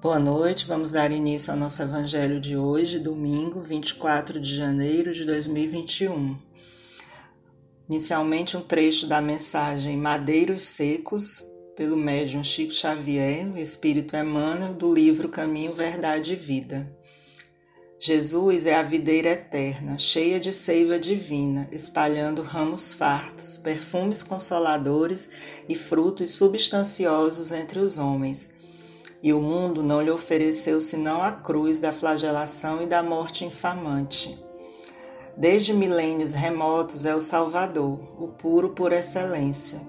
Boa noite, vamos dar início ao nosso evangelho de hoje, domingo 24 de janeiro de 2021. Inicialmente, um trecho da mensagem Madeiros Secos, pelo médium Chico Xavier, o Espírito Emmanuel, do livro Caminho, Verdade e Vida. Jesus é a videira eterna, cheia de seiva divina, espalhando ramos fartos, perfumes consoladores e frutos substanciosos entre os homens e o mundo não lhe ofereceu senão a cruz da flagelação e da morte infamante. Desde milênios remotos é o Salvador, o puro por excelência,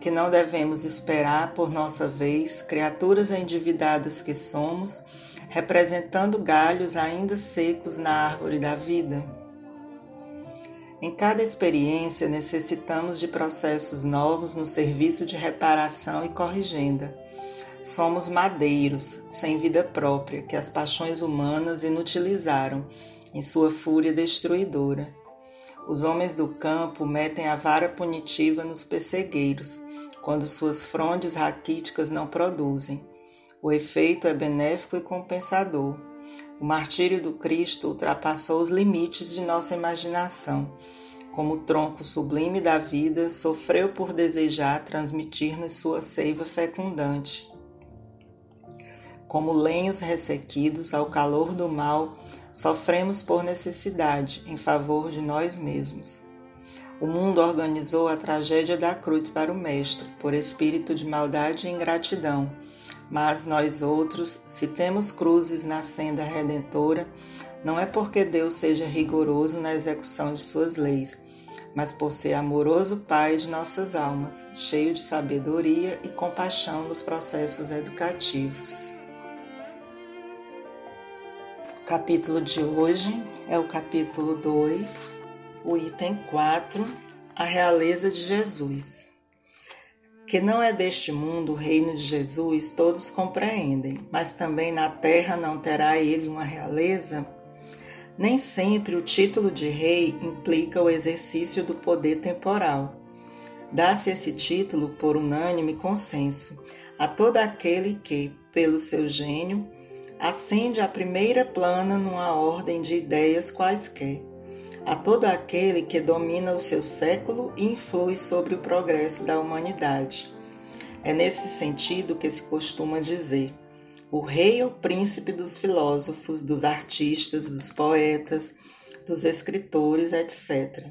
que não devemos esperar por nossa vez, criaturas endividadas que somos, representando galhos ainda secos na árvore da vida. Em cada experiência necessitamos de processos novos no serviço de reparação e corrigenda Somos madeiros, sem vida própria, que as paixões humanas inutilizaram em sua fúria destruidora. Os homens do campo metem a vara punitiva nos pessegueiros, quando suas frondes raquíticas não produzem. O efeito é benéfico e compensador. O martírio do Cristo ultrapassou os limites de nossa imaginação. Como tronco sublime da vida, sofreu por desejar transmitir-nos sua seiva fecundante como lenhos ressequidos ao calor do mal, sofremos por necessidade em favor de nós mesmos. O mundo organizou a tragédia da cruz para o Mestre, por espírito de maldade e ingratidão. Mas nós outros, se temos cruzes na senda redentora, não é porque Deus seja rigoroso na execução de suas leis, mas por ser amoroso Pai de nossas almas, cheio de sabedoria e compaixão nos processos educativos capítulo de hoje é o capítulo 2, o item 4, a realeza de Jesus. Que não é deste mundo o reino de Jesus, todos compreendem, mas também na terra não terá ele uma realeza? Nem sempre o título de rei implica o exercício do poder temporal. Dá-se esse título por unânime consenso a todo aquele que, pelo seu gênio, acende a primeira plana numa ordem de ideias quaisquer, a todo aquele que domina o seu século e influi sobre o progresso da humanidade. É nesse sentido que se costuma dizer: o rei ou príncipe dos filósofos, dos artistas, dos poetas, dos escritores, etc.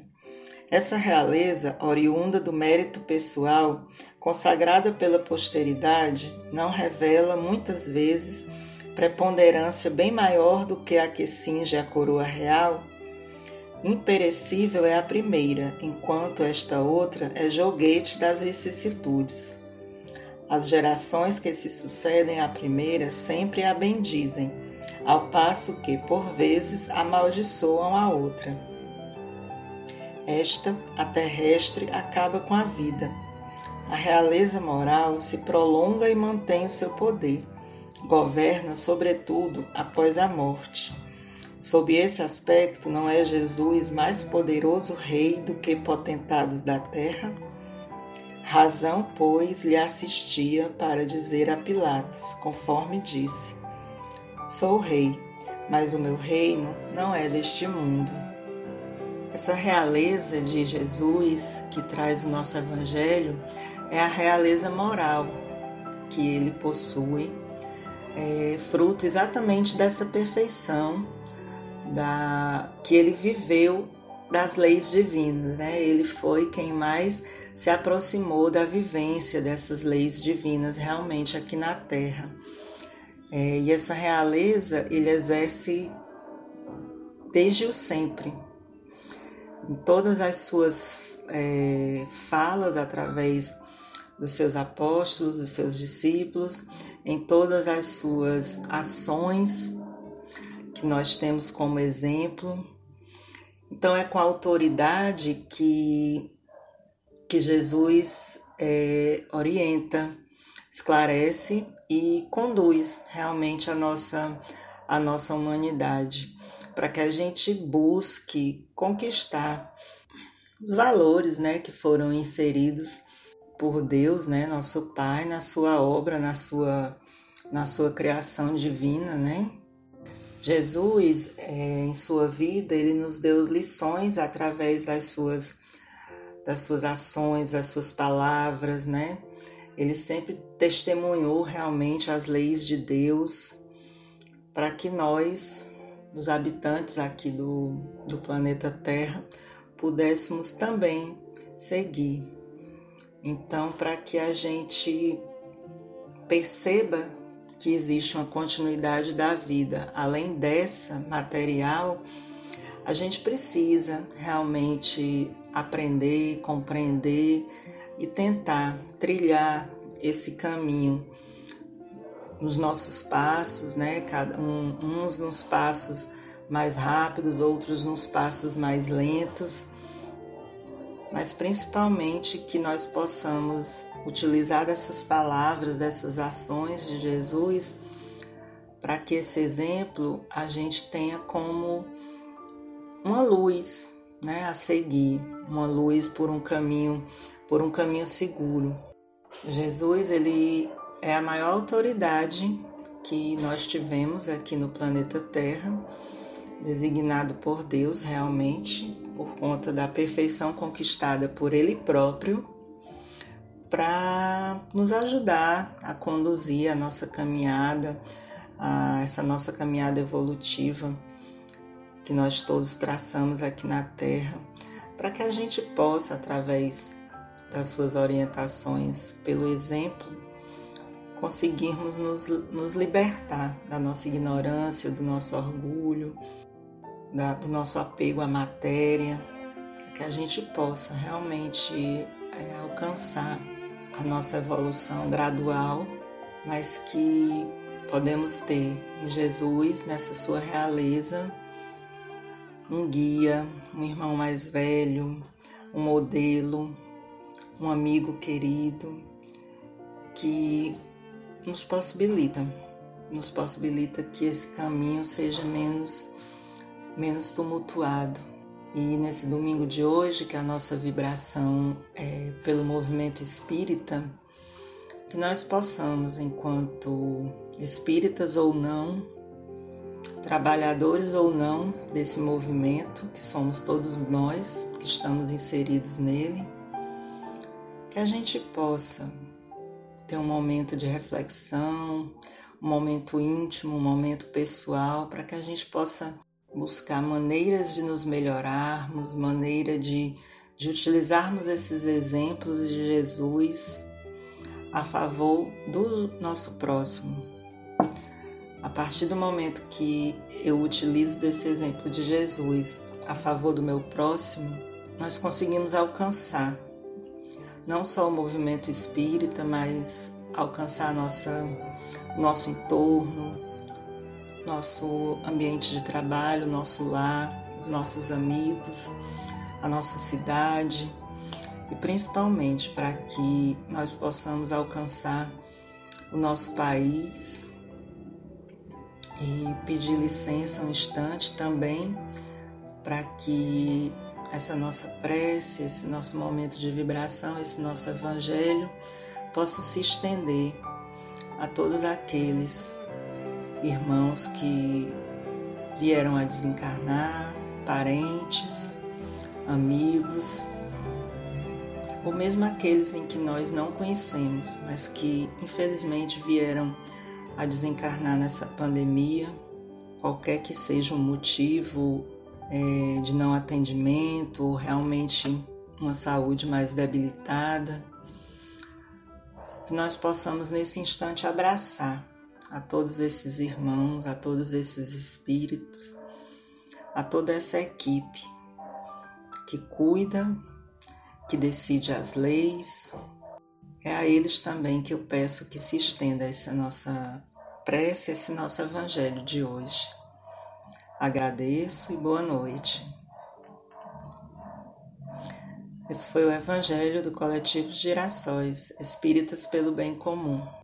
Essa realeza, oriunda do mérito pessoal, consagrada pela posteridade, não revela muitas vezes preponderância bem maior do que a que cinge a coroa real, imperecível é a primeira, enquanto esta outra é joguete das vicissitudes. As gerações que se sucedem à primeira sempre a bendizem, ao passo que, por vezes, amaldiçoam a outra. Esta, a terrestre, acaba com a vida. A realeza moral se prolonga e mantém o seu poder governa sobretudo após a morte. Sob esse aspecto, não é Jesus mais poderoso rei do que potentados da terra? Razão, pois, lhe assistia para dizer a Pilatos, conforme disse: Sou rei, mas o meu reino não é deste mundo. Essa realeza de Jesus que traz o nosso evangelho é a realeza moral que ele possui é fruto exatamente dessa perfeição da que ele viveu das leis divinas, né? Ele foi quem mais se aproximou da vivência dessas leis divinas realmente aqui na Terra. É, e essa realeza ele exerce desde o sempre, em todas as suas é, falas através dos seus apóstolos, dos seus discípulos, em todas as suas ações que nós temos como exemplo. Então é com a autoridade que, que Jesus é, orienta, esclarece e conduz realmente a nossa, a nossa humanidade, para que a gente busque conquistar os valores né, que foram inseridos por Deus, né, nosso Pai, na sua obra, na sua na sua criação divina, né? Jesus, é, em sua vida, ele nos deu lições através das suas, das suas ações, das suas palavras, né? Ele sempre testemunhou realmente as leis de Deus para que nós, os habitantes aqui do, do planeta Terra, pudéssemos também seguir. Então, para que a gente perceba que existe uma continuidade da vida, além dessa material, a gente precisa realmente aprender, compreender e tentar trilhar esse caminho nos nossos passos, né? Cada um, uns nos passos mais rápidos, outros nos passos mais lentos, mas principalmente que nós possamos utilizar dessas palavras, dessas ações de Jesus, para que esse exemplo a gente tenha como uma luz, né, a seguir, uma luz por um caminho, por um caminho seguro. Jesus, ele é a maior autoridade que nós tivemos aqui no planeta Terra, designado por Deus realmente, por conta da perfeição conquistada por Ele próprio, para nos ajudar a conduzir a nossa caminhada, a essa nossa caminhada evolutiva que nós todos traçamos aqui na Terra, para que a gente possa, através das suas orientações, pelo exemplo, conseguirmos nos, nos libertar da nossa ignorância, do nosso orgulho, da, do nosso apego à matéria, que a gente possa realmente é, alcançar a nossa evolução gradual, mas que podemos ter em Jesus, nessa sua realeza, um guia, um irmão mais velho, um modelo, um amigo querido que nos possibilita, nos possibilita que esse caminho seja menos menos tumultuado. E nesse domingo de hoje, que a nossa vibração é pelo movimento espírita, que nós possamos, enquanto espíritas ou não, trabalhadores ou não desse movimento, que somos todos nós que estamos inseridos nele, que a gente possa ter um momento de reflexão, um momento íntimo, um momento pessoal, para que a gente possa buscar maneiras de nos melhorarmos, maneira de, de utilizarmos esses exemplos de Jesus a favor do nosso próximo. A partir do momento que eu utilizo desse exemplo de Jesus a favor do meu próximo, nós conseguimos alcançar não só o movimento espírita, mas alcançar nossa, nosso entorno, nosso ambiente de trabalho, nosso lar, os nossos amigos, a nossa cidade. E principalmente para que nós possamos alcançar o nosso país e pedir licença um instante também para que essa nossa prece, esse nosso momento de vibração, esse nosso evangelho possa se estender a todos aqueles irmãos que vieram a desencarnar, parentes, amigos, ou mesmo aqueles em que nós não conhecemos, mas que infelizmente vieram a desencarnar nessa pandemia, qualquer que seja o motivo é, de não atendimento, ou realmente uma saúde mais debilitada, que nós possamos nesse instante abraçar a todos esses irmãos, a todos esses espíritos, a toda essa equipe que cuida, que decide as leis. É a eles também que eu peço que se estenda essa nossa prece, esse nosso evangelho de hoje. Agradeço e boa noite. Esse foi o Evangelho do Coletivo Girassóis Espíritas pelo Bem Comum.